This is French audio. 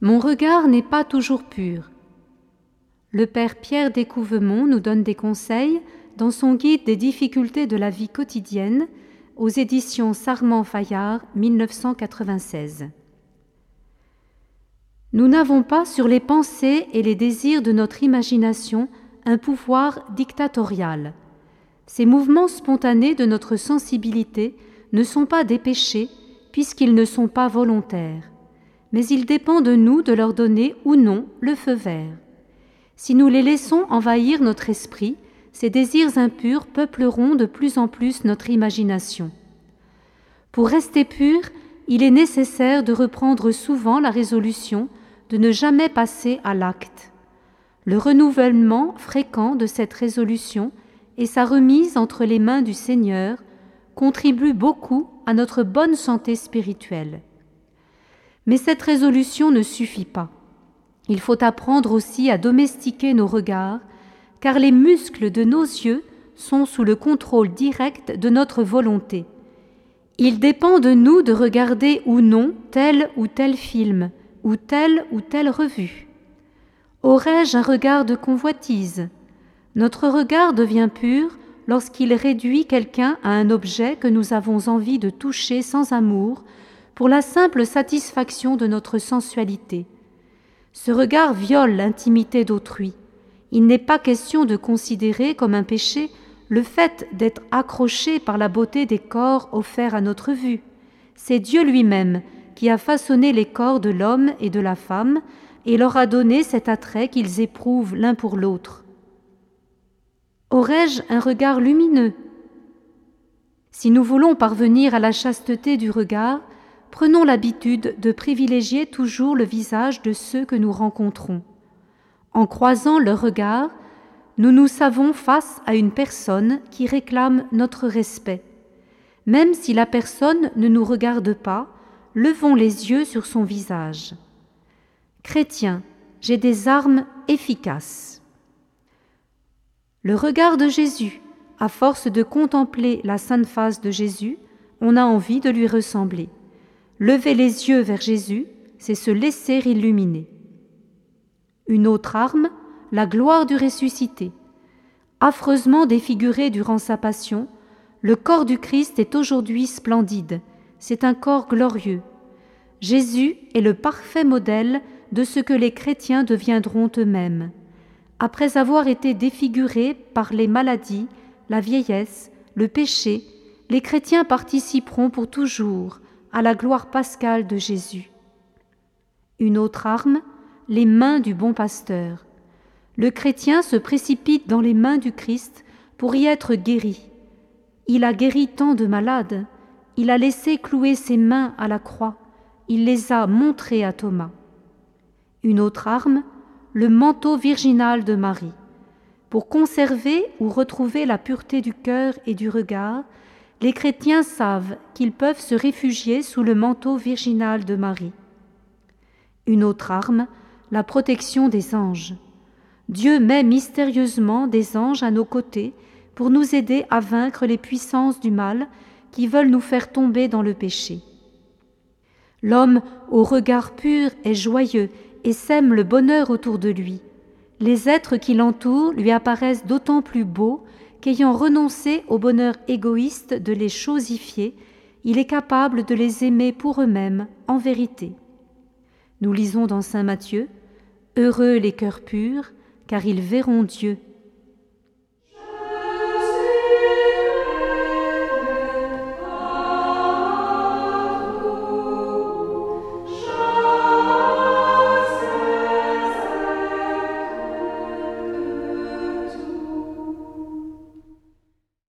Mon regard n'est pas toujours pur. Le père Pierre Découvemont nous donne des conseils dans son guide des difficultés de la vie quotidienne aux éditions Sarment Fayard 1996. Nous n'avons pas sur les pensées et les désirs de notre imagination un pouvoir dictatorial. Ces mouvements spontanés de notre sensibilité ne sont pas des péchés puisqu'ils ne sont pas volontaires mais il dépend de nous de leur donner ou non le feu vert. Si nous les laissons envahir notre esprit, ces désirs impurs peupleront de plus en plus notre imagination. Pour rester pur, il est nécessaire de reprendre souvent la résolution de ne jamais passer à l'acte. Le renouvellement fréquent de cette résolution et sa remise entre les mains du Seigneur contribuent beaucoup à notre bonne santé spirituelle. Mais cette résolution ne suffit pas. Il faut apprendre aussi à domestiquer nos regards, car les muscles de nos yeux sont sous le contrôle direct de notre volonté. Il dépend de nous de regarder ou non tel ou tel film, ou telle ou telle revue. Aurais-je un regard de convoitise? Notre regard devient pur lorsqu'il réduit quelqu'un à un objet que nous avons envie de toucher sans amour, pour la simple satisfaction de notre sensualité. Ce regard viole l'intimité d'autrui. Il n'est pas question de considérer comme un péché le fait d'être accroché par la beauté des corps offerts à notre vue. C'est Dieu lui-même qui a façonné les corps de l'homme et de la femme et leur a donné cet attrait qu'ils éprouvent l'un pour l'autre. Aurais-je un regard lumineux? Si nous voulons parvenir à la chasteté du regard, prenons l'habitude de privilégier toujours le visage de ceux que nous rencontrons. En croisant leur regard, nous nous savons face à une personne qui réclame notre respect. Même si la personne ne nous regarde pas, levons les yeux sur son visage. Chrétien, j'ai des armes efficaces. Le regard de Jésus, à force de contempler la sainte face de Jésus, on a envie de lui ressembler. Lever les yeux vers Jésus, c'est se laisser illuminer. Une autre arme, la gloire du ressuscité. Affreusement défiguré durant sa passion, le corps du Christ est aujourd'hui splendide, c'est un corps glorieux. Jésus est le parfait modèle de ce que les chrétiens deviendront eux-mêmes. Après avoir été défigurés par les maladies, la vieillesse, le péché, les chrétiens participeront pour toujours à la gloire pascale de Jésus. Une autre arme, les mains du bon pasteur. Le chrétien se précipite dans les mains du Christ pour y être guéri. Il a guéri tant de malades, il a laissé clouer ses mains à la croix, il les a montrées à Thomas. Une autre arme, le manteau virginal de Marie. Pour conserver ou retrouver la pureté du cœur et du regard, les chrétiens savent qu'ils peuvent se réfugier sous le manteau virginal de Marie. Une autre arme, la protection des anges. Dieu met mystérieusement des anges à nos côtés pour nous aider à vaincre les puissances du mal qui veulent nous faire tomber dans le péché. L'homme au regard pur est joyeux et sème le bonheur autour de lui. Les êtres qui l'entourent lui apparaissent d'autant plus beaux qu'ayant renoncé au bonheur égoïste de les chosifier, il est capable de les aimer pour eux-mêmes en vérité. Nous lisons dans Saint Matthieu Heureux les cœurs purs, car ils verront Dieu.